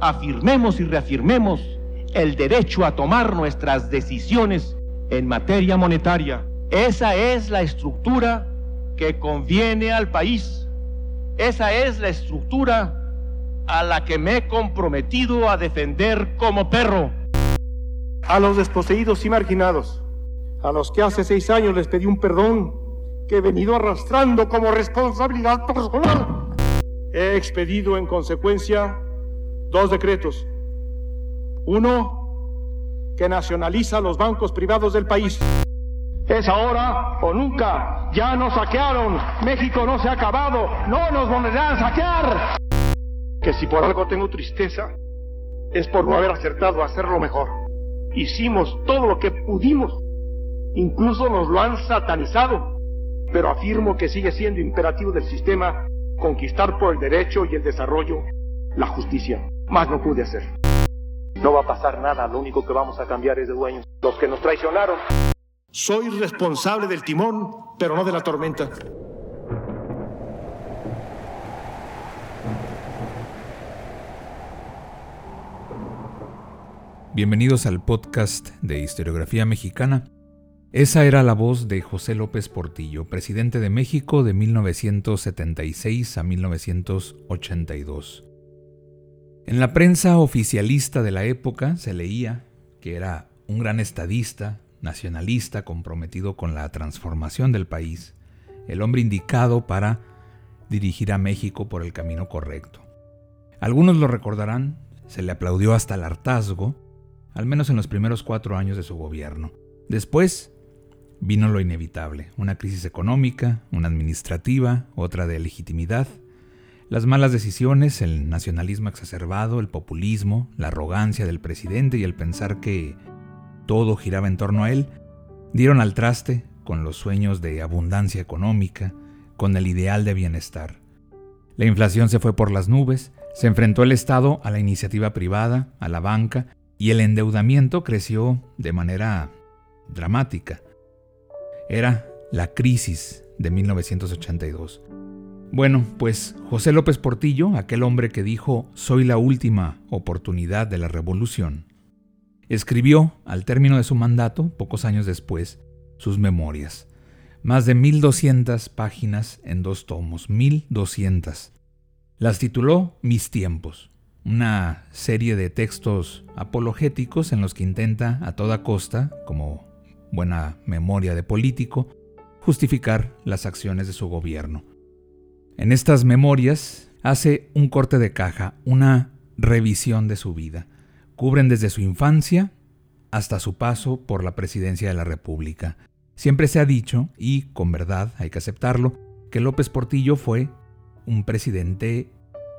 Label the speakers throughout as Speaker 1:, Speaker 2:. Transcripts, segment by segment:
Speaker 1: Afirmemos y reafirmemos el derecho a tomar nuestras decisiones en materia monetaria. Esa es la estructura que conviene al país. Esa es la estructura a la que me he comprometido a defender como perro.
Speaker 2: A los desposeídos y marginados, a los que hace seis años les pedí un perdón que he venido arrastrando como responsabilidad personal, he expedido en consecuencia dos decretos. Uno, que nacionaliza los bancos privados del país. Es ahora o nunca. Ya nos saquearon. México no se ha acabado. No nos volverán a saquear. Que si por algo tengo tristeza, es por no haber acertado a hacerlo mejor. Hicimos todo lo que pudimos. Incluso nos lo han satanizado. Pero afirmo que sigue siendo imperativo del sistema conquistar por el derecho y el desarrollo la justicia. Más no pude hacer. No va a pasar nada, lo único que vamos a cambiar es de dueños. Los que nos traicionaron. Soy responsable del timón, pero no de la tormenta.
Speaker 3: Bienvenidos al podcast de Historiografía Mexicana. Esa era la voz de José López Portillo, presidente de México de 1976 a 1982. En la prensa oficialista de la época se leía que era un gran estadista, nacionalista, comprometido con la transformación del país, el hombre indicado para dirigir a México por el camino correcto. Algunos lo recordarán, se le aplaudió hasta el hartazgo, al menos en los primeros cuatro años de su gobierno. Después vino lo inevitable, una crisis económica, una administrativa, otra de legitimidad, las malas decisiones, el nacionalismo exacerbado, el populismo, la arrogancia del presidente y el pensar que todo giraba en torno a él, dieron al traste con los sueños de abundancia económica, con el ideal de bienestar. La inflación se fue por las nubes, se enfrentó el Estado a la iniciativa privada, a la banca, y el endeudamiento creció de manera dramática. Era la crisis de 1982. Bueno, pues José López Portillo, aquel hombre que dijo soy la última oportunidad de la revolución, escribió, al término de su mandato, pocos años después, sus memorias. Más de 1200 páginas en dos tomos, 1200. Las tituló Mis tiempos, una serie de textos apologéticos en los que intenta a toda costa, como buena memoria de político, justificar las acciones de su gobierno. En estas memorias hace un corte de caja, una revisión de su vida. Cubren desde su infancia hasta su paso por la presidencia de la República. Siempre se ha dicho, y con verdad hay que aceptarlo, que López Portillo fue un presidente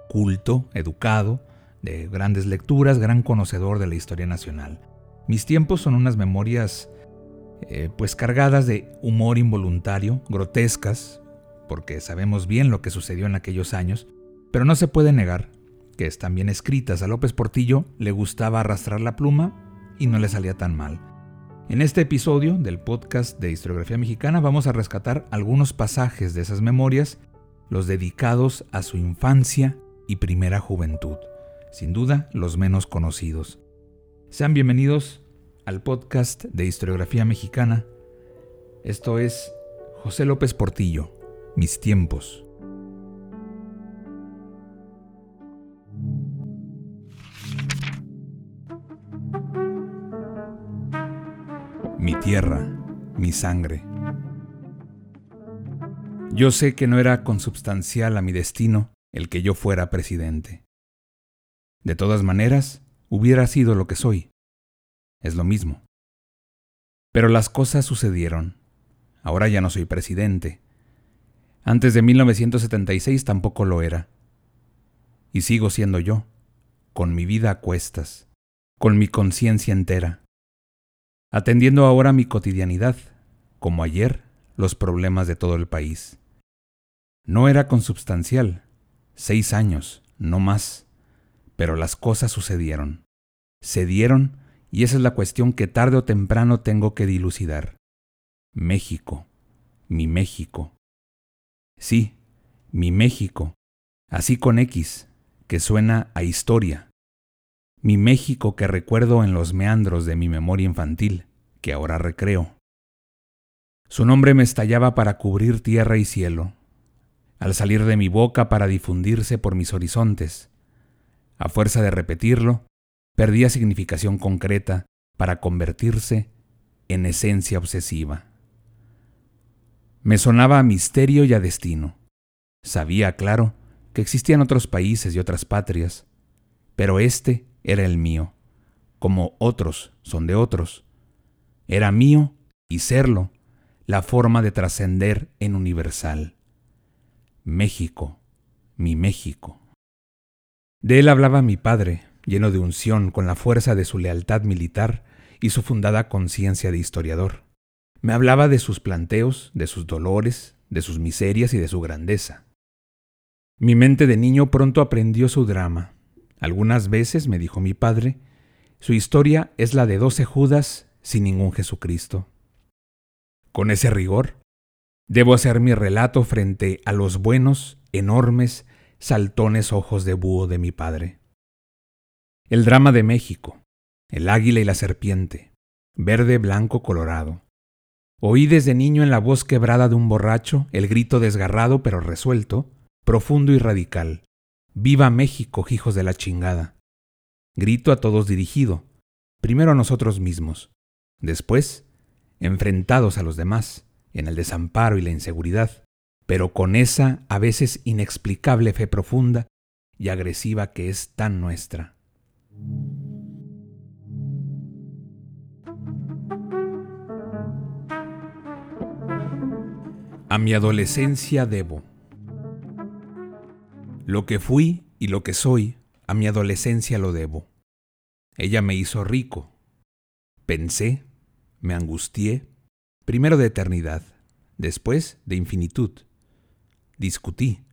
Speaker 3: culto, educado, de grandes lecturas, gran conocedor de la historia nacional. Mis tiempos son unas memorias eh, pues cargadas de humor involuntario, grotescas, porque sabemos bien lo que sucedió en aquellos años, pero no se puede negar que están bien escritas. A López Portillo le gustaba arrastrar la pluma y no le salía tan mal. En este episodio del podcast de Historiografía Mexicana vamos a rescatar algunos pasajes de esas memorias, los dedicados a su infancia y primera juventud, sin duda los menos conocidos. Sean bienvenidos al podcast de Historiografía Mexicana. Esto es José López Portillo, mis tiempos. Mi tierra, mi sangre. Yo sé que no era consubstancial a mi destino el que yo fuera presidente. De todas maneras, hubiera sido lo que soy. Es lo mismo. Pero las cosas sucedieron. Ahora ya no soy presidente. Antes de 1976 tampoco lo era. y sigo siendo yo, con mi vida a cuestas, con mi conciencia entera, atendiendo ahora mi cotidianidad, como ayer los problemas de todo el país. No era consubstancial, seis años, no más, pero las cosas sucedieron, se dieron y esa es la cuestión que tarde o temprano tengo que dilucidar. México, mi México. Sí, mi México, así con X, que suena a historia. Mi México que recuerdo en los meandros de mi memoria infantil, que ahora recreo. Su nombre me estallaba para cubrir tierra y cielo, al salir de mi boca para difundirse por mis horizontes. A fuerza de repetirlo, perdía significación concreta para convertirse en esencia obsesiva. Me sonaba a misterio y a destino. Sabía, claro, que existían otros países y otras patrias, pero este era el mío, como otros son de otros. Era mío y serlo, la forma de trascender en universal. México, mi México. De él hablaba mi padre, lleno de unción con la fuerza de su lealtad militar y su fundada conciencia de historiador. Me hablaba de sus planteos, de sus dolores, de sus miserias y de su grandeza. Mi mente de niño pronto aprendió su drama. Algunas veces, me dijo mi padre, su historia es la de doce Judas sin ningún Jesucristo. Con ese rigor, debo hacer mi relato frente a los buenos, enormes, saltones ojos de búho de mi padre. El drama de México, el águila y la serpiente, verde, blanco, colorado. Oí desde niño en la voz quebrada de un borracho el grito desgarrado pero resuelto, profundo y radical. Viva México, hijos de la chingada. Grito a todos dirigido, primero a nosotros mismos, después, enfrentados a los demás, en el desamparo y la inseguridad, pero con esa a veces inexplicable fe profunda y agresiva que es tan nuestra. A mi adolescencia debo. Lo que fui y lo que soy, a mi adolescencia lo debo. Ella me hizo rico. Pensé, me angustié, primero de eternidad, después de infinitud. Discutí,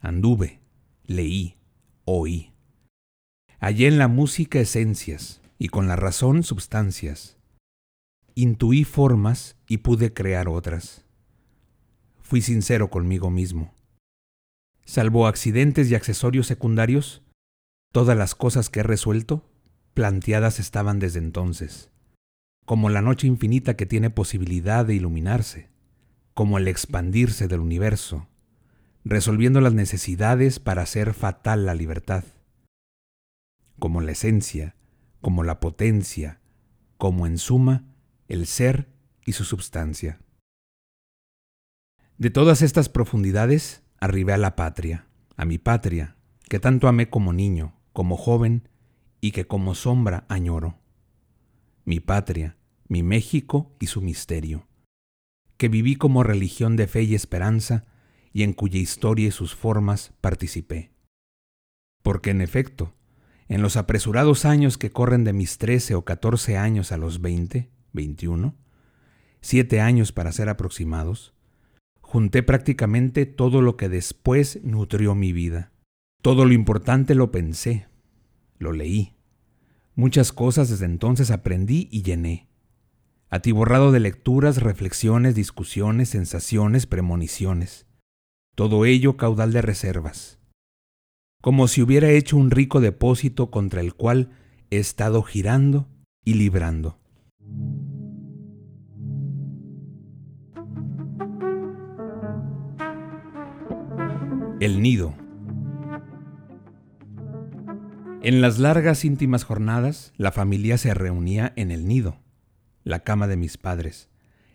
Speaker 3: anduve, leí, oí. Hallé en la música esencias y con la razón substancias. Intuí formas y pude crear otras. Fui sincero conmigo mismo. Salvo accidentes y accesorios secundarios, todas las cosas que he resuelto, planteadas estaban desde entonces, como la noche infinita que tiene posibilidad de iluminarse, como el expandirse del universo, resolviendo las necesidades para hacer fatal la libertad como la esencia, como la potencia, como en suma el ser y su substancia. De todas estas profundidades arribé a la patria, a mi patria, que tanto amé como niño, como joven y que como sombra añoro. Mi patria, mi México y su misterio, que viví como religión de fe y esperanza y en cuya historia y sus formas participé. Porque en efecto, en los apresurados años que corren de mis 13 o 14 años a los 20, 21, siete años para ser aproximados, junté prácticamente todo lo que después nutrió mi vida. Todo lo importante lo pensé, lo leí. Muchas cosas desde entonces aprendí y llené. Atiborrado de lecturas, reflexiones, discusiones, sensaciones, premoniciones. Todo ello caudal de reservas como si hubiera hecho un rico depósito contra el cual he estado girando y librando. El nido. En las largas íntimas jornadas, la familia se reunía en el nido, la cama de mis padres,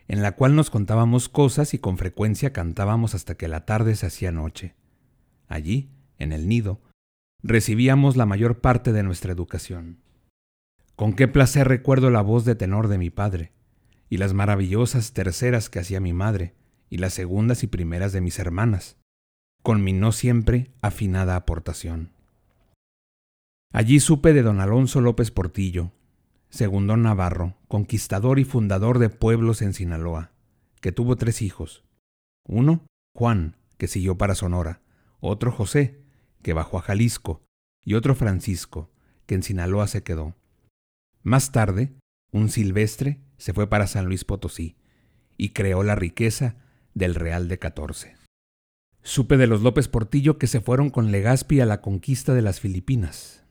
Speaker 3: en la cual nos contábamos cosas y con frecuencia cantábamos hasta que la tarde se hacía noche. Allí, en el nido, recibíamos la mayor parte de nuestra educación. Con qué placer recuerdo la voz de tenor de mi padre, y las maravillosas terceras que hacía mi madre, y las segundas y primeras de mis hermanas, con mi no siempre afinada aportación. Allí supe de don Alonso López Portillo, segundo Navarro, conquistador y fundador de pueblos en Sinaloa, que tuvo tres hijos. Uno, Juan, que siguió para Sonora, otro José, que bajó a Jalisco, y otro Francisco, que en Sinaloa se quedó. Más tarde, un Silvestre se fue para San Luis Potosí y creó la riqueza del Real de Catorce. Supe de los López Portillo que se fueron con Legazpi a la conquista de las Filipinas,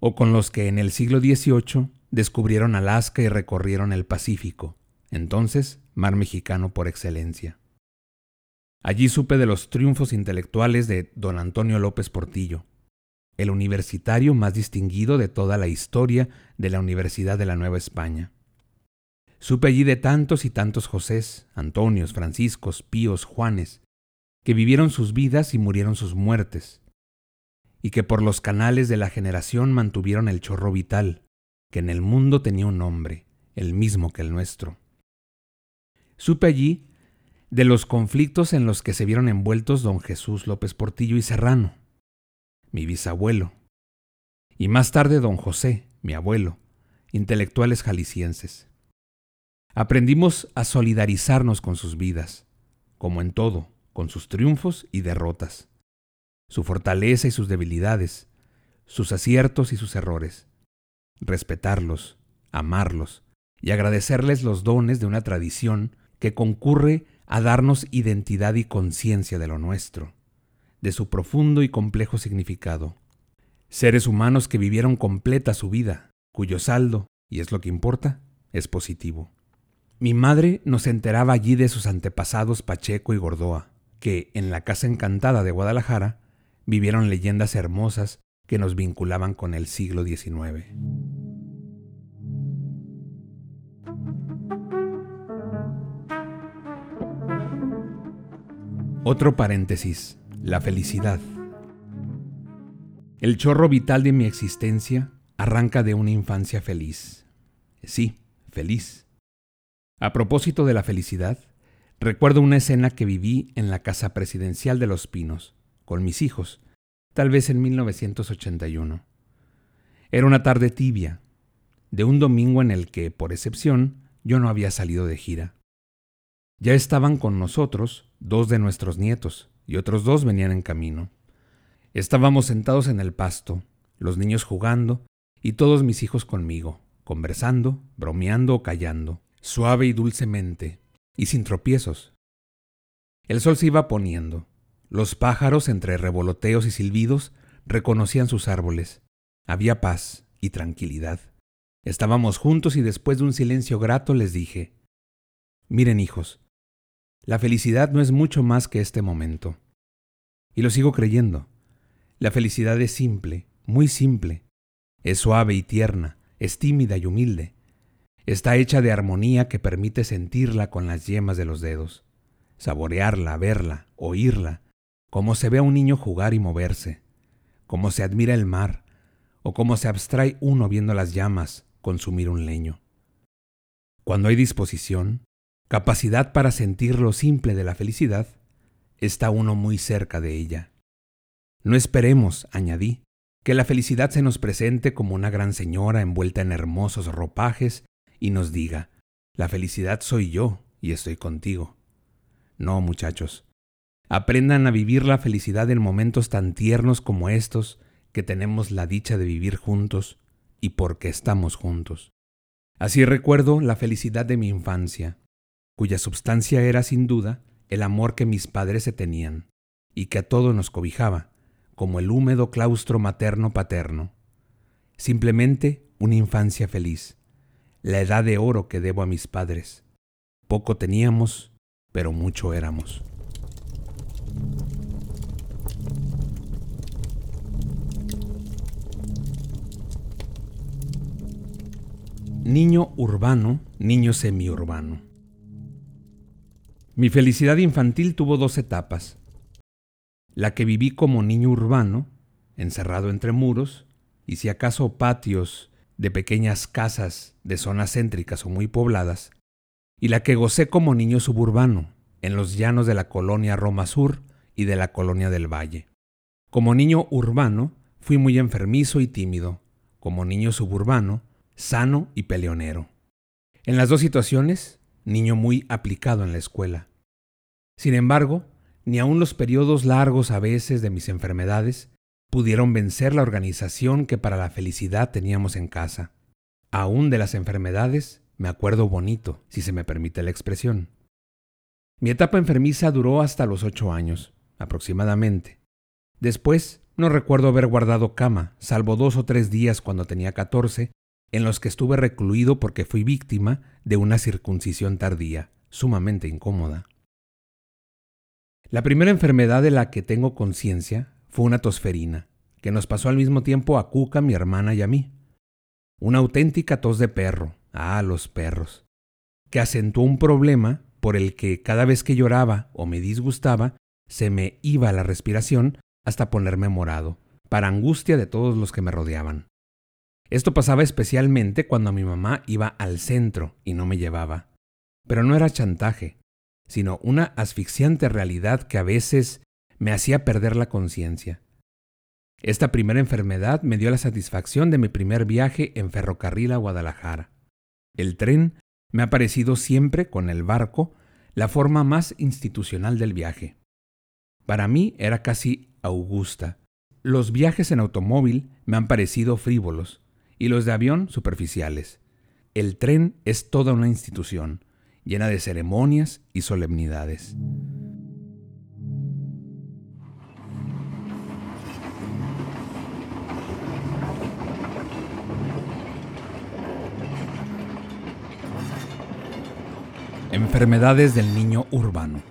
Speaker 3: o con los que en el siglo XVIII descubrieron Alaska y recorrieron el Pacífico, entonces mar mexicano por excelencia. Allí supe de los triunfos intelectuales de don Antonio López Portillo, el universitario más distinguido de toda la historia de la Universidad de la Nueva España. Supe allí de tantos y tantos Josés, Antonios, Franciscos, Píos, Juanes, que vivieron sus vidas y murieron sus muertes, y que por los canales de la generación mantuvieron el chorro vital, que en el mundo tenía un nombre, el mismo que el nuestro. Supe allí de los conflictos en los que se vieron envueltos don Jesús López Portillo y Serrano, mi bisabuelo, y más tarde don José, mi abuelo, intelectuales jaliscienses. Aprendimos a solidarizarnos con sus vidas, como en todo, con sus triunfos y derrotas su fortaleza y sus debilidades, sus aciertos y sus errores. Respetarlos, amarlos y agradecerles los dones de una tradición que concurre a darnos identidad y conciencia de lo nuestro, de su profundo y complejo significado. Seres humanos que vivieron completa su vida, cuyo saldo, y es lo que importa, es positivo. Mi madre nos enteraba allí de sus antepasados Pacheco y Gordoa, que, en la Casa Encantada de Guadalajara, vivieron leyendas hermosas que nos vinculaban con el siglo XIX. Otro paréntesis, la felicidad. El chorro vital de mi existencia arranca de una infancia feliz. Sí, feliz. A propósito de la felicidad, recuerdo una escena que viví en la casa presidencial de Los Pinos, con mis hijos, tal vez en 1981. Era una tarde tibia, de un domingo en el que, por excepción, yo no había salido de gira. Ya estaban con nosotros dos de nuestros nietos, y otros dos venían en camino. Estábamos sentados en el pasto, los niños jugando, y todos mis hijos conmigo, conversando, bromeando o callando, suave y dulcemente, y sin tropiezos. El sol se iba poniendo, los pájaros, entre revoloteos y silbidos, reconocían sus árboles. Había paz y tranquilidad. Estábamos juntos y después de un silencio grato les dije, Miren hijos, la felicidad no es mucho más que este momento. Y lo sigo creyendo. La felicidad es simple, muy simple. Es suave y tierna, es tímida y humilde. Está hecha de armonía que permite sentirla con las yemas de los dedos, saborearla, verla, oírla, cómo se ve a un niño jugar y moverse, cómo se admira el mar, o cómo se abstrae uno viendo las llamas consumir un leño. Cuando hay disposición, capacidad para sentir lo simple de la felicidad, está uno muy cerca de ella. No esperemos, añadí, que la felicidad se nos presente como una gran señora envuelta en hermosos ropajes y nos diga, la felicidad soy yo y estoy contigo. No, muchachos, Aprendan a vivir la felicidad en momentos tan tiernos como estos que tenemos la dicha de vivir juntos y porque estamos juntos. Así recuerdo la felicidad de mi infancia, cuya substancia era sin duda el amor que mis padres se tenían y que a todo nos cobijaba, como el húmedo claustro materno-paterno. Simplemente una infancia feliz, la edad de oro que debo a mis padres. Poco teníamos, pero mucho éramos. Niño urbano, niño semiurbano. Mi felicidad infantil tuvo dos etapas. La que viví como niño urbano, encerrado entre muros, y si acaso patios de pequeñas casas de zonas céntricas o muy pobladas, y la que gocé como niño suburbano, en los llanos de la colonia Roma Sur y de la colonia del Valle. Como niño urbano, fui muy enfermizo y tímido, como niño suburbano, sano y peleonero. En las dos situaciones, niño muy aplicado en la escuela. Sin embargo, ni aun los periodos largos a veces de mis enfermedades pudieron vencer la organización que para la felicidad teníamos en casa. Aún de las enfermedades me acuerdo bonito, si se me permite la expresión. Mi etapa enfermiza duró hasta los ocho años, aproximadamente. Después, no recuerdo haber guardado cama, salvo dos o tres días cuando tenía catorce, en los que estuve recluido porque fui víctima de una circuncisión tardía, sumamente incómoda. La primera enfermedad de la que tengo conciencia fue una tosferina, que nos pasó al mismo tiempo a Cuca, mi hermana y a mí. Una auténtica tos de perro, ah, los perros, que acentuó un problema por el que cada vez que lloraba o me disgustaba, se me iba la respiración hasta ponerme morado, para angustia de todos los que me rodeaban. Esto pasaba especialmente cuando mi mamá iba al centro y no me llevaba. Pero no era chantaje, sino una asfixiante realidad que a veces me hacía perder la conciencia. Esta primera enfermedad me dio la satisfacción de mi primer viaje en ferrocarril a Guadalajara. El tren me ha parecido siempre, con el barco, la forma más institucional del viaje. Para mí era casi augusta. Los viajes en automóvil me han parecido frívolos y los de avión superficiales. El tren es toda una institución, llena de ceremonias y solemnidades. Enfermedades del niño urbano.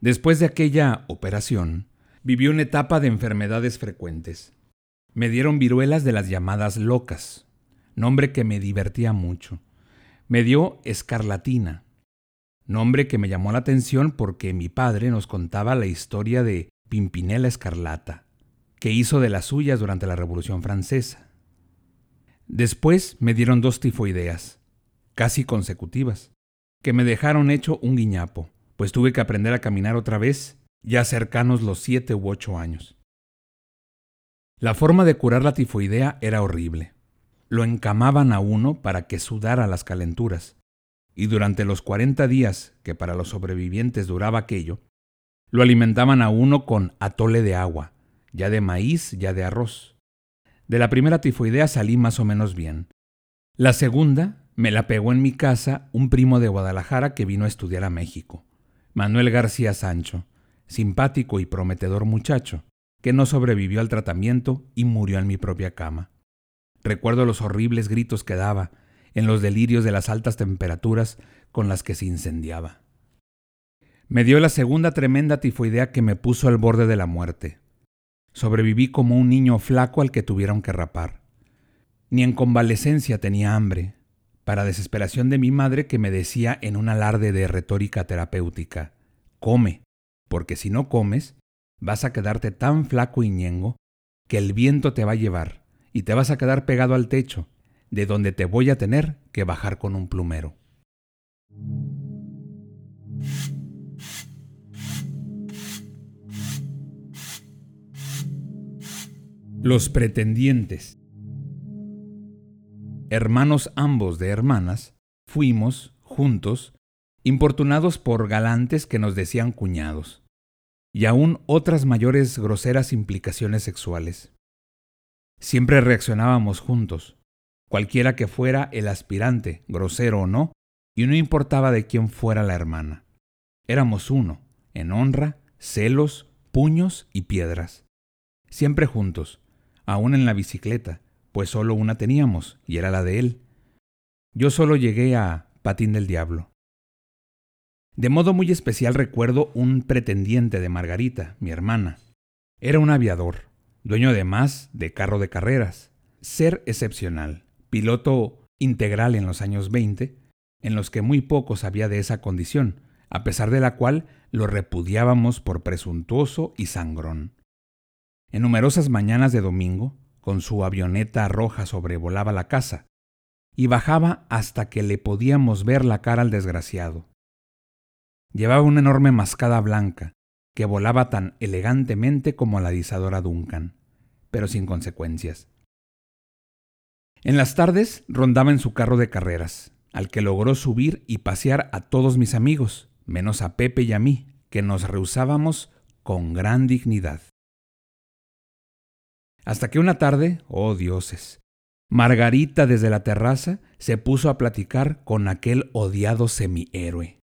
Speaker 3: Después de aquella operación, viví una etapa de enfermedades frecuentes. Me dieron viruelas de las llamadas locas, nombre que me divertía mucho. Me dio escarlatina, nombre que me llamó la atención porque mi padre nos contaba la historia de Pimpinela Escarlata, que hizo de las suyas durante la Revolución Francesa. Después me dieron dos tifoideas, casi consecutivas, que me dejaron hecho un guiñapo, pues tuve que aprender a caminar otra vez, ya cercanos los siete u ocho años. La forma de curar la tifoidea era horrible. Lo encamaban a uno para que sudara las calenturas, y durante los cuarenta días que para los sobrevivientes duraba aquello, lo alimentaban a uno con atole de agua, ya de maíz, ya de arroz. De la primera tifoidea salí más o menos bien. La segunda me la pegó en mi casa un primo de Guadalajara que vino a estudiar a México, Manuel García Sancho, simpático y prometedor muchacho, que no sobrevivió al tratamiento y murió en mi propia cama. Recuerdo los horribles gritos que daba, en los delirios de las altas temperaturas con las que se incendiaba. Me dio la segunda tremenda tifoidea que me puso al borde de la muerte. Sobreviví como un niño flaco al que tuvieron que rapar. Ni en convalecencia tenía hambre, para desesperación de mi madre que me decía en un alarde de retórica terapéutica, come, porque si no comes, vas a quedarte tan flaco y ñengo que el viento te va a llevar y te vas a quedar pegado al techo, de donde te voy a tener que bajar con un plumero. Los pretendientes hermanos ambos de hermanas, fuimos, juntos, importunados por galantes que nos decían cuñados, y aún otras mayores groseras implicaciones sexuales. Siempre reaccionábamos juntos, cualquiera que fuera el aspirante, grosero o no, y no importaba de quién fuera la hermana. Éramos uno, en honra, celos, puños y piedras. Siempre juntos, aún en la bicicleta, pues solo una teníamos, y era la de él. Yo solo llegué a Patín del Diablo. De modo muy especial recuerdo un pretendiente de Margarita, mi hermana. Era un aviador, dueño además de carro de carreras, ser excepcional, piloto integral en los años 20, en los que muy poco sabía de esa condición, a pesar de la cual lo repudiábamos por presuntuoso y sangrón. En numerosas mañanas de domingo, con su avioneta roja sobrevolaba la casa y bajaba hasta que le podíamos ver la cara al desgraciado. Llevaba una enorme mascada blanca que volaba tan elegantemente como la disadora Duncan, pero sin consecuencias. En las tardes rondaba en su carro de carreras, al que logró subir y pasear a todos mis amigos, menos a Pepe y a mí, que nos rehusábamos con gran dignidad. Hasta que una tarde, oh dioses, Margarita desde la terraza se puso a platicar con aquel odiado semihéroe.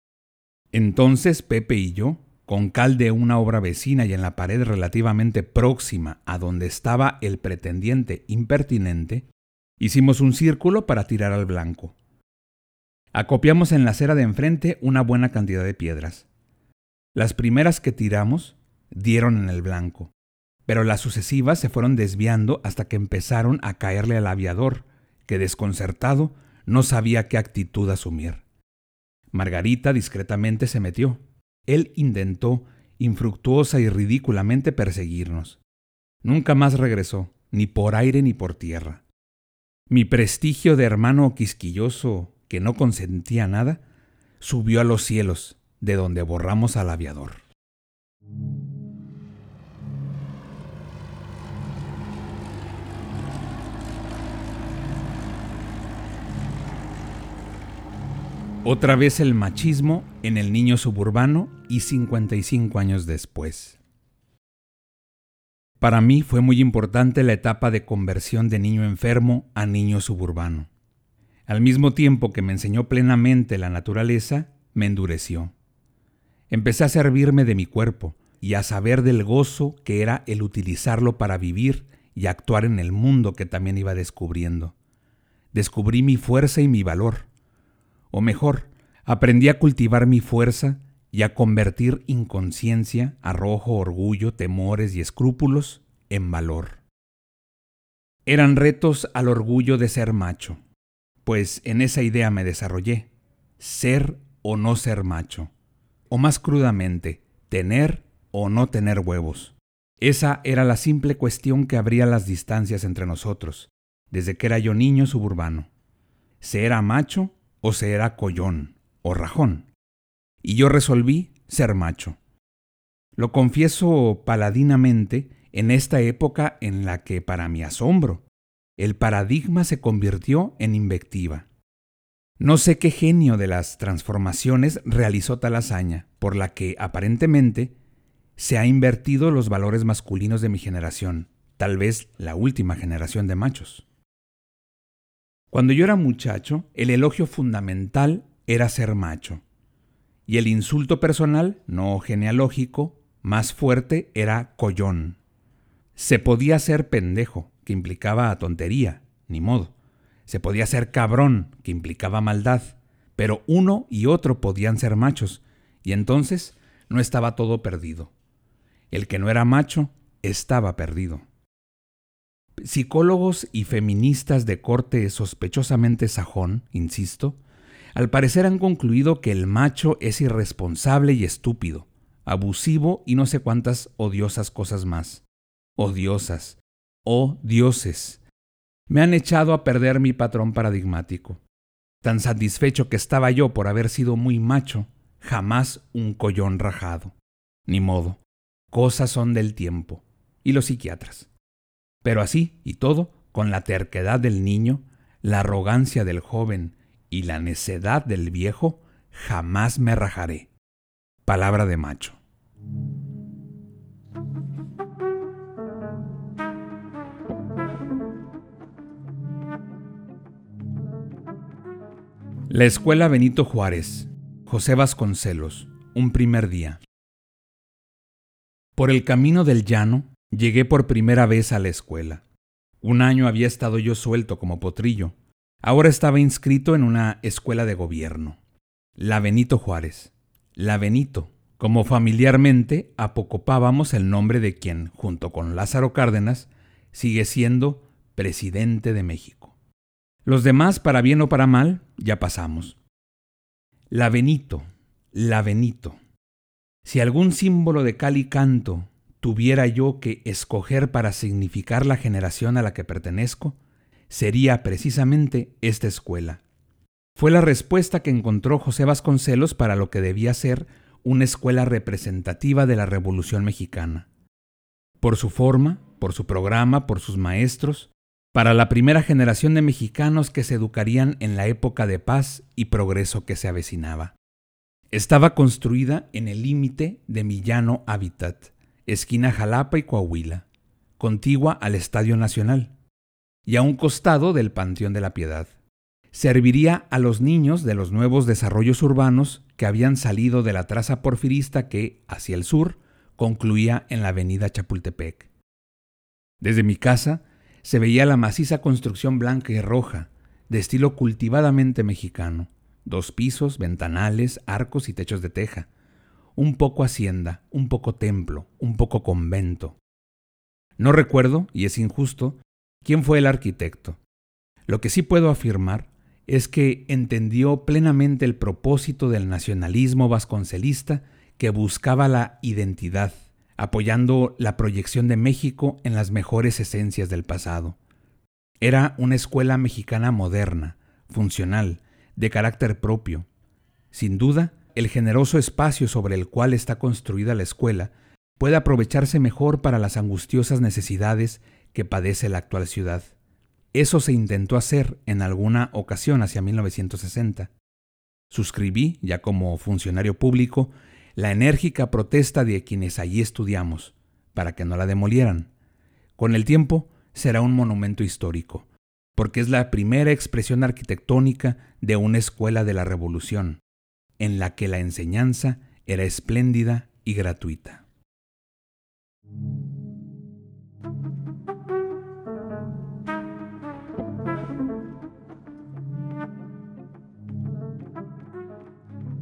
Speaker 3: Entonces Pepe y yo, con cal de una obra vecina y en la pared relativamente próxima a donde estaba el pretendiente impertinente, hicimos un círculo para tirar al blanco. Acopiamos en la acera de enfrente una buena cantidad de piedras. Las primeras que tiramos dieron en el blanco, pero las sucesivas se fueron desviando hasta que empezaron a caerle al aviador, que desconcertado no sabía qué actitud asumir. Margarita discretamente se metió. Él intentó, infructuosa y ridículamente, perseguirnos. Nunca más regresó, ni por aire ni por tierra. Mi prestigio de hermano quisquilloso que no consentía nada subió a los cielos, de donde borramos al aviador. Otra vez el machismo en el niño suburbano y 55 años después. Para mí fue muy importante la etapa de conversión de niño enfermo a niño suburbano. Al mismo tiempo que me enseñó plenamente la naturaleza, me endureció. Empecé a servirme de mi cuerpo y a saber del gozo que era el utilizarlo para vivir y actuar en el mundo que también iba descubriendo. Descubrí mi fuerza y mi valor o mejor, aprendí a cultivar mi fuerza y a convertir inconsciencia, arrojo, orgullo, temores y escrúpulos en valor. Eran retos al orgullo de ser macho, pues en esa idea me desarrollé, ser o no ser macho, o más crudamente, tener o no tener huevos. Esa era la simple cuestión que abría las distancias entre nosotros, desde que era yo niño suburbano. ¿Se era macho o será collón o rajón. Y yo resolví ser macho. Lo confieso paladinamente en esta época en la que, para mi asombro, el paradigma se convirtió en invectiva. No sé qué genio de las transformaciones realizó tal hazaña, por la que, aparentemente, se ha invertido los valores masculinos de mi generación, tal vez la última generación de machos. Cuando yo era muchacho, el elogio fundamental era ser macho. Y el insulto personal, no genealógico, más fuerte era collón. Se podía ser pendejo, que implicaba tontería, ni modo. Se podía ser cabrón, que implicaba maldad. Pero uno y otro podían ser machos, y entonces no estaba todo perdido. El que no era macho estaba perdido. Psicólogos y feministas de corte sospechosamente sajón, insisto, al parecer han concluido que el macho es irresponsable y estúpido, abusivo y no sé cuántas odiosas cosas más. Odiosas. Oh dioses. Me han echado a perder mi patrón paradigmático. Tan satisfecho que estaba yo por haber sido muy macho, jamás un collón rajado. Ni modo. Cosas son del tiempo. Y los psiquiatras. Pero así y todo, con la terquedad del niño, la arrogancia del joven y la necedad del viejo, jamás me rajaré. Palabra de macho. La Escuela Benito Juárez, José Vasconcelos, un primer día. Por el camino del llano, Llegué por primera vez a la escuela. Un año había estado yo suelto como potrillo. Ahora estaba inscrito en una escuela de gobierno. La Benito Juárez. La Benito, como familiarmente apocopábamos el nombre de quien, junto con Lázaro Cárdenas, sigue siendo presidente de México. Los demás, para bien o para mal, ya pasamos. La Benito, la Benito. Si algún símbolo de cal y canto tuviera yo que escoger para significar la generación a la que pertenezco, sería precisamente esta escuela. Fue la respuesta que encontró José Vasconcelos para lo que debía ser una escuela representativa de la Revolución Mexicana. Por su forma, por su programa, por sus maestros, para la primera generación de mexicanos que se educarían en la época de paz y progreso que se avecinaba. Estaba construida en el límite de mi llano hábitat, esquina Jalapa y Coahuila, contigua al Estadio Nacional, y a un costado del Panteón de la Piedad. Serviría a los niños de los nuevos desarrollos urbanos que habían salido de la traza porfirista que, hacia el sur, concluía en la avenida Chapultepec. Desde mi casa se veía la maciza construcción blanca y roja, de estilo cultivadamente mexicano, dos pisos, ventanales, arcos y techos de teja, un poco hacienda, un poco templo, un poco convento. No recuerdo, y es injusto, quién fue el arquitecto. Lo que sí puedo afirmar es que entendió plenamente el propósito del nacionalismo vasconcelista que buscaba la identidad, apoyando la proyección de México en las mejores esencias del pasado. Era una escuela mexicana moderna, funcional, de carácter propio. Sin duda, el generoso espacio sobre el cual está construida la escuela puede aprovecharse mejor para las angustiosas necesidades que padece la actual ciudad. Eso se intentó hacer en alguna ocasión hacia 1960. Suscribí, ya como funcionario público, la enérgica protesta de quienes allí estudiamos, para que no la demolieran. Con el tiempo será un monumento histórico, porque es la primera expresión arquitectónica de una escuela de la Revolución, en la que la enseñanza era espléndida y gratuita.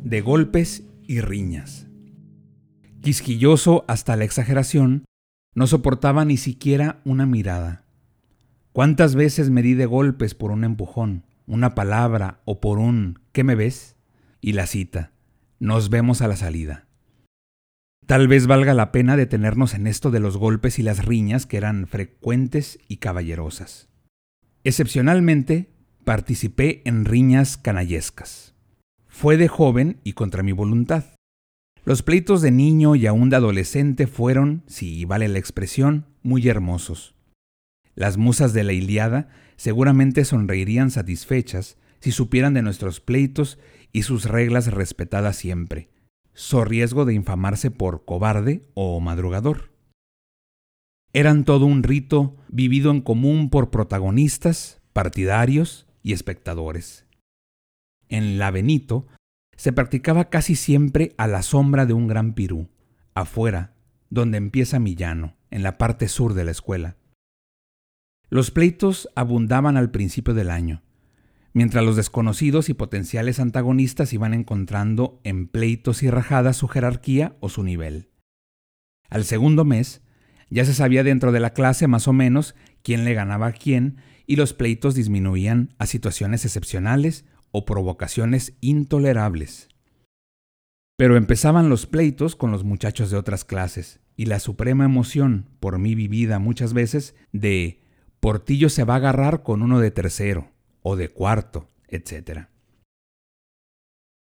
Speaker 3: De golpes y riñas. Quisquilloso hasta la exageración, no soportaba ni siquiera una mirada. ¿Cuántas veces me di de golpes por un empujón, una palabra o por un ¿qué me ves? Y la cita, nos vemos a la salida. Tal vez valga la pena detenernos en esto de los golpes y las riñas que eran frecuentes y caballerosas. Excepcionalmente, participé en riñas canallescas. Fue de joven y contra mi voluntad. Los pleitos de niño y aún de adolescente fueron, si vale la expresión, muy hermosos. Las musas de la Iliada seguramente sonreirían satisfechas si supieran de nuestros pleitos y sus reglas respetadas siempre, so riesgo de infamarse por cobarde o madrugador. Eran todo un rito vivido en común por protagonistas, partidarios y espectadores. En la Benito se practicaba casi siempre a la sombra de un gran pirú, afuera, donde empieza Millano, en la parte sur de la escuela. Los pleitos abundaban al principio del año, mientras los desconocidos y potenciales antagonistas iban encontrando en pleitos y rajadas su jerarquía o su nivel. Al segundo mes, ya se sabía dentro de la clase más o menos quién le ganaba a quién y los pleitos disminuían a situaciones excepcionales o provocaciones intolerables. Pero empezaban los pleitos con los muchachos de otras clases y la suprema emoción, por mí vivida muchas veces, de Portillo se va a agarrar con uno de tercero o de cuarto, etc.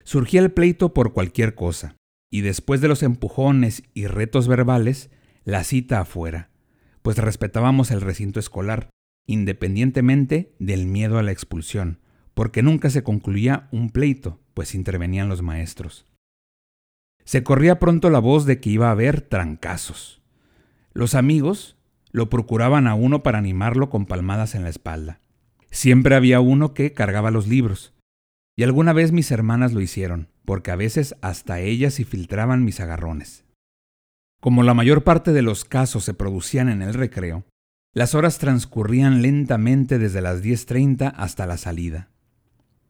Speaker 3: Surgía el pleito por cualquier cosa, y después de los empujones y retos verbales, la cita afuera, pues respetábamos el recinto escolar, independientemente del miedo a la expulsión, porque nunca se concluía un pleito, pues intervenían los maestros. Se corría pronto la voz de que iba a haber trancazos. Los amigos lo procuraban a uno para animarlo con palmadas en la espalda. Siempre había uno que cargaba los libros. Y alguna vez mis hermanas lo hicieron, porque a veces hasta ellas se filtraban mis agarrones. Como la mayor parte de los casos se producían en el recreo, las horas transcurrían lentamente desde las 10.30 hasta la salida.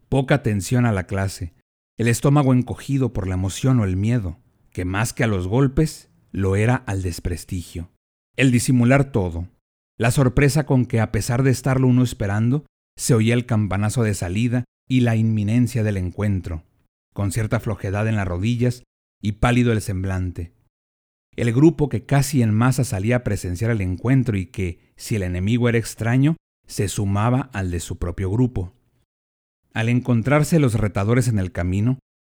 Speaker 3: Poca atención a la clase, el estómago encogido por la emoción o el miedo, que más que a los golpes, lo era al desprestigio. El disimular todo, la sorpresa con que a pesar de estarlo uno esperando, se oía el campanazo de salida y la inminencia del encuentro, con cierta flojedad en las rodillas y pálido el semblante. El grupo que casi en masa salía a presenciar el encuentro y que, si el enemigo era extraño, se sumaba al de su propio grupo. Al encontrarse los retadores en el camino,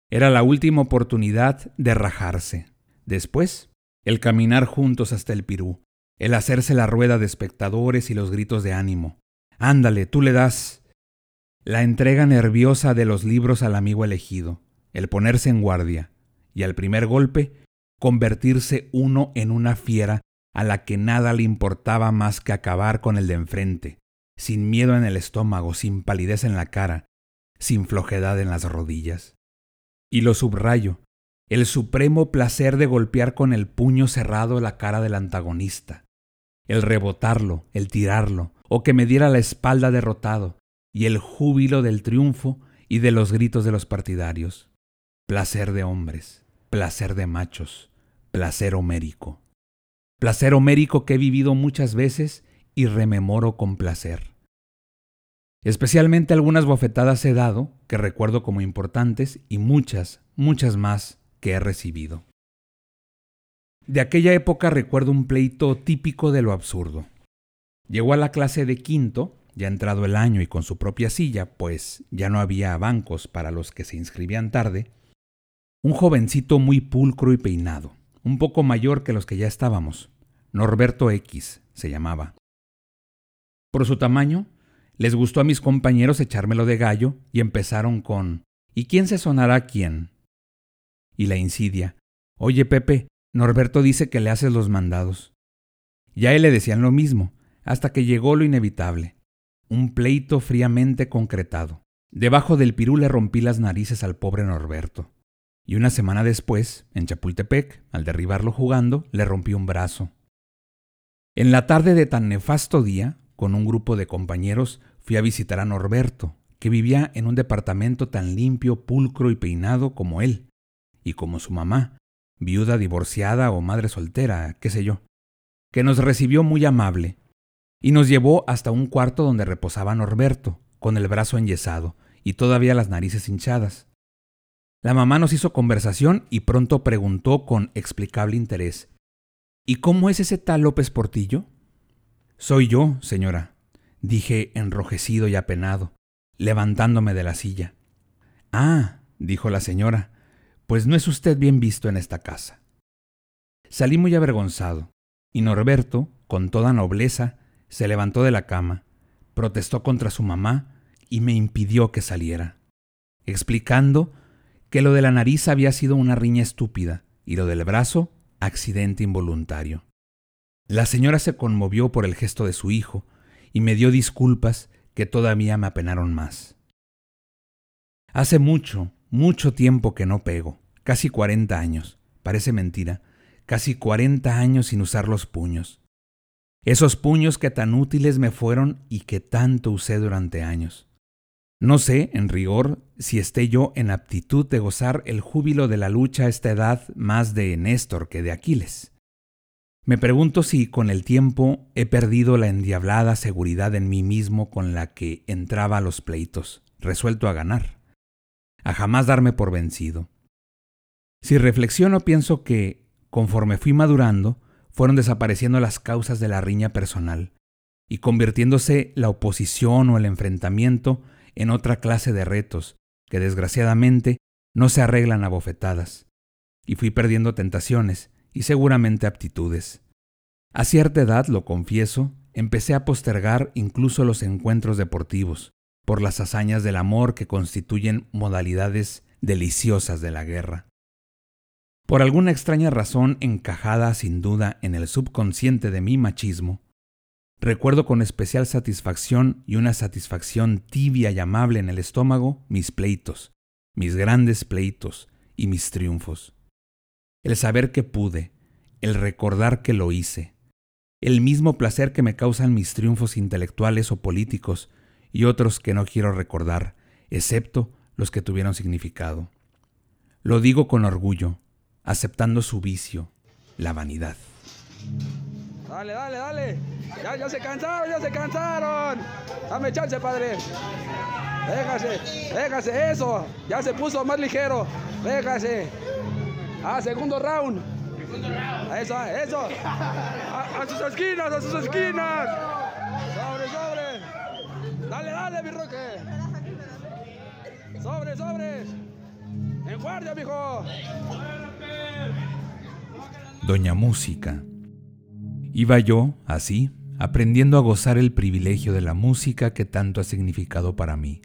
Speaker 3: era la última oportunidad de rajarse. Después, el caminar juntos hasta el Pirú, el hacerse la rueda de espectadores y los gritos de ánimo. Ándale, tú le das. La entrega nerviosa de los libros al amigo elegido, el ponerse en guardia, y al primer golpe, convertirse uno en una fiera a la que nada le importaba más que acabar con el de enfrente, sin miedo en el estómago, sin palidez en la cara, sin flojedad en las rodillas. Y lo subrayo, el supremo placer de golpear con el puño cerrado la cara del antagonista, el rebotarlo, el tirarlo, o que me diera la espalda derrotado, y el júbilo del triunfo y de los gritos de los partidarios. Placer de hombres, placer de machos, placer homérico. Placer homérico que he vivido muchas veces y rememoro con placer. Especialmente algunas bofetadas he dado, que recuerdo como importantes, y muchas, muchas más que he recibido. De aquella época recuerdo un pleito típico de lo absurdo. Llegó a la clase de quinto, ya entrado el año y con su propia silla, pues ya no había bancos para los que se inscribían tarde, un jovencito muy pulcro y peinado, un poco mayor que los que ya estábamos. Norberto X se llamaba. Por su tamaño, les gustó a mis compañeros echármelo de gallo y empezaron con ¿Y quién se sonará quién? Y la insidia. Oye, Pepe, Norberto dice que le haces los mandados. Ya él le decían lo mismo, hasta que llegó lo inevitable. Un pleito fríamente concretado. Debajo del pirú le rompí las narices al pobre Norberto. Y una semana después, en Chapultepec, al derribarlo jugando, le rompí un brazo. En la tarde de tan nefasto día, con un grupo de compañeros, fui a visitar a Norberto, que vivía en un departamento tan limpio, pulcro y peinado como él, y como su mamá, viuda divorciada o madre soltera, qué sé yo, que nos recibió muy amable, y nos llevó hasta un cuarto donde reposaba Norberto, con el brazo enyesado y todavía las narices hinchadas. La mamá nos hizo conversación y pronto preguntó con explicable interés ¿Y cómo es ese tal López Portillo? Soy yo, señora, dije enrojecido y apenado, levantándome de la silla. Ah, dijo la señora, pues no es usted bien visto en esta casa. Salí muy avergonzado, y Norberto, con toda nobleza, se levantó de la cama, protestó contra su mamá y me impidió que saliera, explicando que lo de la nariz había sido una riña estúpida y lo del brazo accidente involuntario. La señora se conmovió por el gesto de su hijo y me dio disculpas que todavía me apenaron más. Hace mucho, mucho tiempo que no pego, casi cuarenta años, parece mentira, casi cuarenta años sin usar los puños. Esos puños que tan útiles me fueron y que tanto usé durante años. No sé, en rigor, si esté yo en aptitud de gozar el júbilo de la lucha a esta edad más de Néstor que de Aquiles. Me pregunto si con el tiempo he perdido la endiablada seguridad en mí mismo con la que entraba a los pleitos, resuelto a ganar, a jamás darme por vencido. Si reflexiono pienso que, conforme fui madurando, fueron desapareciendo las causas de la riña personal, y convirtiéndose la oposición o el enfrentamiento en otra clase de retos que desgraciadamente no se arreglan a bofetadas, y fui perdiendo tentaciones y seguramente aptitudes. A cierta edad, lo confieso, empecé a postergar incluso los encuentros deportivos, por las hazañas del amor que constituyen modalidades deliciosas de la guerra. Por alguna extraña razón encajada sin duda en el subconsciente de mi machismo, Recuerdo con especial satisfacción y una satisfacción tibia y amable en el estómago mis pleitos, mis grandes pleitos y mis triunfos. El saber que pude, el recordar que lo hice, el mismo placer que me causan mis triunfos intelectuales o políticos y otros que no quiero recordar, excepto los que tuvieron significado. Lo digo con orgullo, aceptando su vicio, la vanidad.
Speaker 4: Dale, dale, dale. Ya, ya se cansaron, ya se cansaron. Dame chance, padre. Déjase, déjase eso. Ya se puso más ligero. Déjase. Ah, segundo round. Eso, eso. A, sus esquinas, a sus esquinas. Sobre, sobre. Dale, dale, mi roque. Sobre, sobre. En guardia, mijo.
Speaker 3: Doña Música Iba yo, así, aprendiendo a gozar el privilegio de la música que tanto ha significado para mí.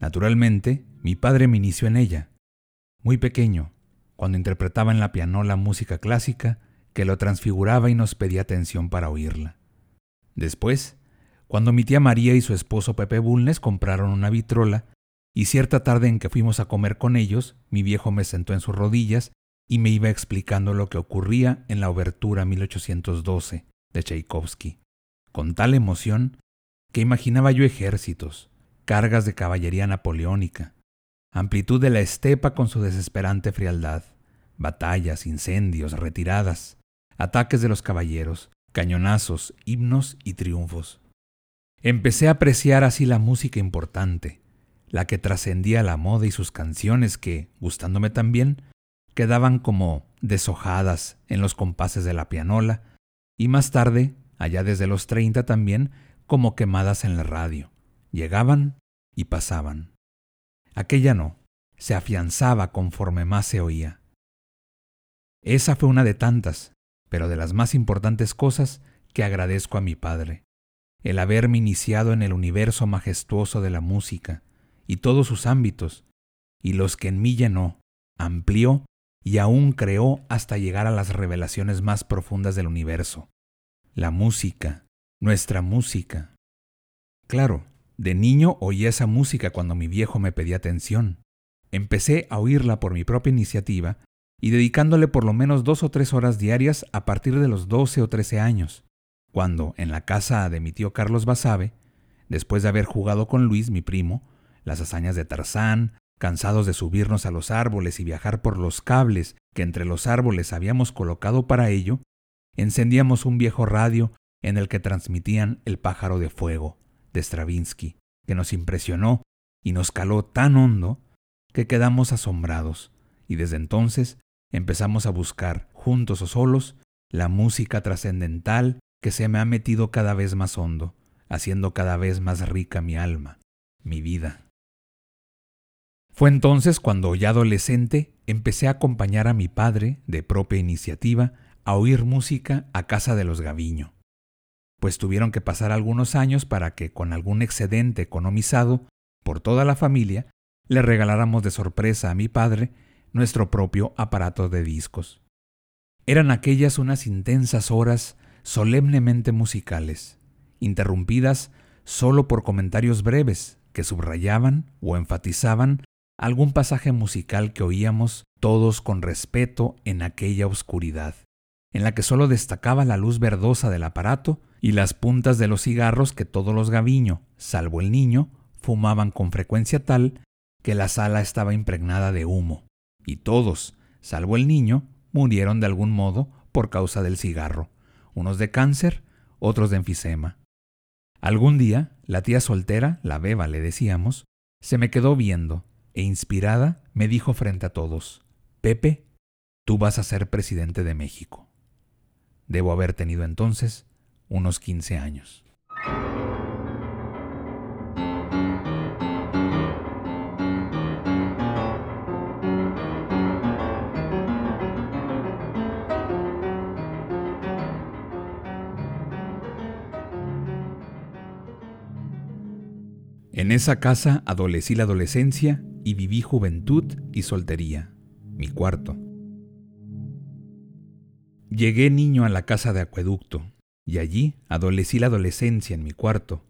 Speaker 3: Naturalmente, mi padre me inició en ella, muy pequeño, cuando interpretaba en la pianola música clásica que lo transfiguraba y nos pedía atención para oírla. Después, cuando mi tía María y su esposo Pepe Bulnes compraron una vitrola, y cierta tarde en que fuimos a comer con ellos, mi viejo me sentó en sus rodillas y me iba explicando lo que ocurría en la obertura 1812 de Tchaikovsky, con tal emoción que imaginaba yo ejércitos, cargas de caballería napoleónica, amplitud de la estepa con su desesperante frialdad, batallas, incendios, retiradas, ataques de los caballeros, cañonazos, himnos y triunfos. Empecé a apreciar así la música importante, la que trascendía la moda y sus canciones que, gustándome también, quedaban como deshojadas en los compases de la pianola y más tarde, allá desde los treinta también, como quemadas en la radio. Llegaban y pasaban. Aquella no, se afianzaba conforme más se oía. Esa fue una de tantas, pero de las más importantes cosas que agradezco a mi padre, el haberme iniciado en el universo majestuoso de la música y todos sus ámbitos, y los que en mí llenó, amplió y aún creó hasta llegar a las revelaciones más profundas del universo. La música, nuestra música. Claro, de niño oía esa música cuando mi viejo me pedía atención. Empecé a oírla por mi propia iniciativa y dedicándole por lo menos dos o tres horas diarias a partir de los doce o trece años, cuando, en la casa de mi tío Carlos Basabe, después de haber jugado con Luis, mi primo, las hazañas de Tarzán, cansados de subirnos a los árboles y viajar por los cables que entre los árboles habíamos colocado para ello, encendíamos un viejo radio en el que transmitían El pájaro de fuego, de Stravinsky, que nos impresionó y nos caló tan hondo que quedamos asombrados, y desde entonces empezamos a buscar, juntos o solos, la música trascendental que se me ha metido cada vez más hondo, haciendo cada vez más rica mi alma, mi vida. Fue entonces cuando, ya adolescente, empecé a acompañar a mi padre, de propia iniciativa, a oír música a casa de los Gaviño, pues tuvieron que pasar algunos años para que, con algún excedente economizado por toda la familia, le regaláramos de sorpresa a mi padre nuestro propio aparato de discos. Eran aquellas unas intensas horas solemnemente musicales, interrumpidas solo por comentarios breves que subrayaban o enfatizaban algún pasaje musical que oíamos todos con respeto en aquella oscuridad, en la que solo destacaba la luz verdosa del aparato y las puntas de los cigarros que todos los gaviño, salvo el niño, fumaban con frecuencia tal que la sala estaba impregnada de humo, y todos, salvo el niño, murieron de algún modo por causa del cigarro, unos de cáncer, otros de enfisema. Algún día, la tía soltera, la beba le decíamos, se me quedó viendo, e inspirada me dijo frente a todos, Pepe, tú vas a ser presidente de México. Debo haber tenido entonces unos 15 años. En esa casa adolecí la adolescencia y viví juventud y soltería, mi cuarto. Llegué niño a la casa de acueducto, y allí adolecí la adolescencia en mi cuarto,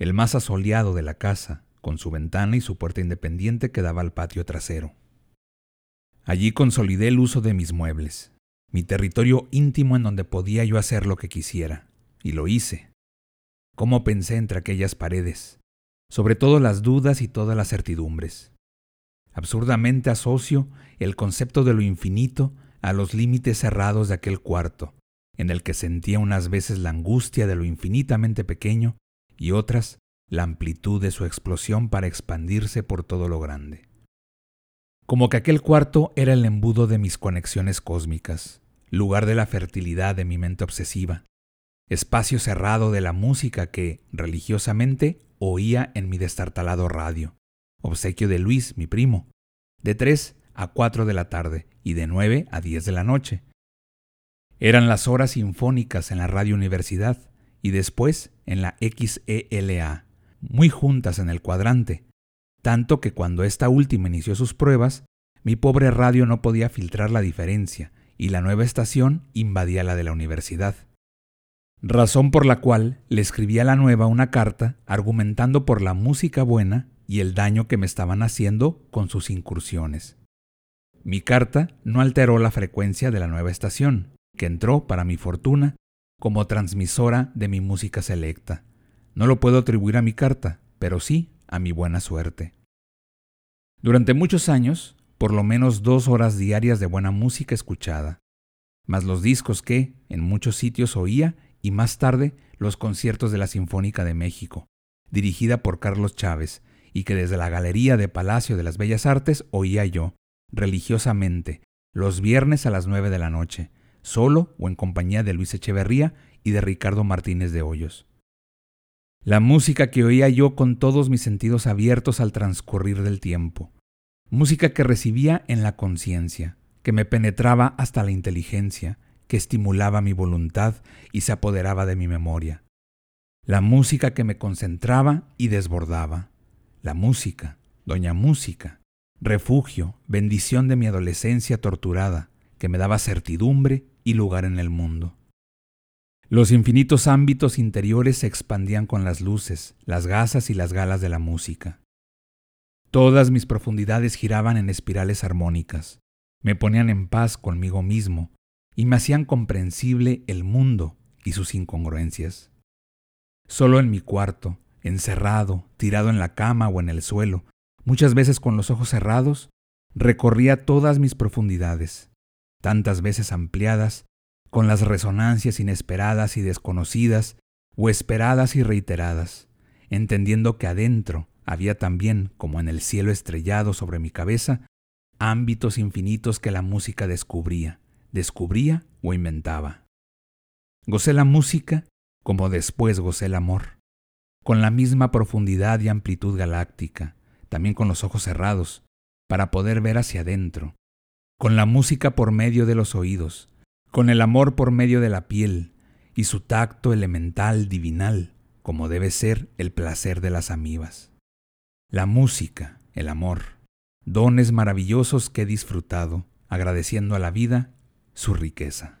Speaker 3: el más asoleado de la casa, con su ventana y su puerta independiente que daba al patio trasero. Allí consolidé el uso de mis muebles, mi territorio íntimo en donde podía yo hacer lo que quisiera, y lo hice. ¿Cómo pensé entre aquellas paredes? Sobre todo las dudas y todas las certidumbres. Absurdamente asocio el concepto de lo infinito a los límites cerrados de aquel cuarto, en el que sentía unas veces la angustia de lo infinitamente pequeño y otras la amplitud de su explosión para expandirse por todo lo grande. Como que aquel cuarto era el embudo de mis conexiones cósmicas, lugar de la fertilidad de mi mente obsesiva, espacio cerrado de la música que, religiosamente, oía en mi destartalado radio, obsequio de Luis, mi primo, de 3 a 4 de la tarde y de 9 a 10 de la noche. Eran las horas sinfónicas en la Radio Universidad y después en la XELA, muy juntas en el cuadrante, tanto que cuando esta última inició sus pruebas, mi pobre radio no podía filtrar la diferencia y la nueva estación invadía la de la universidad. Razón por la cual le escribí a la nueva una carta argumentando por la música buena y el daño que me estaban haciendo con sus incursiones. Mi carta no alteró la frecuencia de la nueva estación, que entró, para mi fortuna, como transmisora de mi música selecta. No lo puedo atribuir a mi carta, pero sí a mi buena suerte. Durante muchos años, por lo menos dos horas diarias de buena música escuchada, más los discos que, en muchos sitios, oía y más tarde los conciertos de la Sinfónica de México, dirigida por Carlos Chávez, y que desde la Galería de Palacio de las Bellas Artes oía yo, religiosamente, los viernes a las nueve de la noche, solo o en compañía de Luis Echeverría y de Ricardo Martínez de Hoyos. La música que oía yo con todos mis sentidos abiertos al transcurrir del tiempo. Música que recibía en la conciencia, que me penetraba hasta la inteligencia, que estimulaba mi voluntad y se apoderaba de mi memoria. La música que me concentraba y desbordaba. La música, doña música, refugio, bendición de mi adolescencia torturada, que me daba certidumbre y lugar en el mundo. Los infinitos ámbitos interiores se expandían con las luces, las gasas y las galas de la música. Todas mis profundidades giraban en espirales armónicas, me ponían en paz conmigo mismo y me hacían comprensible el mundo y sus incongruencias. Solo en mi cuarto, encerrado, tirado en la cama o en el suelo, muchas veces con los ojos cerrados, recorría todas mis profundidades, tantas veces ampliadas, con las resonancias inesperadas y desconocidas, o esperadas y reiteradas, entendiendo que adentro había también, como en el cielo estrellado sobre mi cabeza, ámbitos infinitos que la música descubría, descubría o inventaba. Gocé la música como después gocé el amor, con la misma profundidad y amplitud galáctica, también con los ojos cerrados, para poder ver hacia adentro, con la música por medio de los oídos, con el amor por medio de la piel y su tacto elemental divinal, como debe ser el placer de las amibas. La música, el amor, dones maravillosos que he disfrutado, agradeciendo a la vida su riqueza.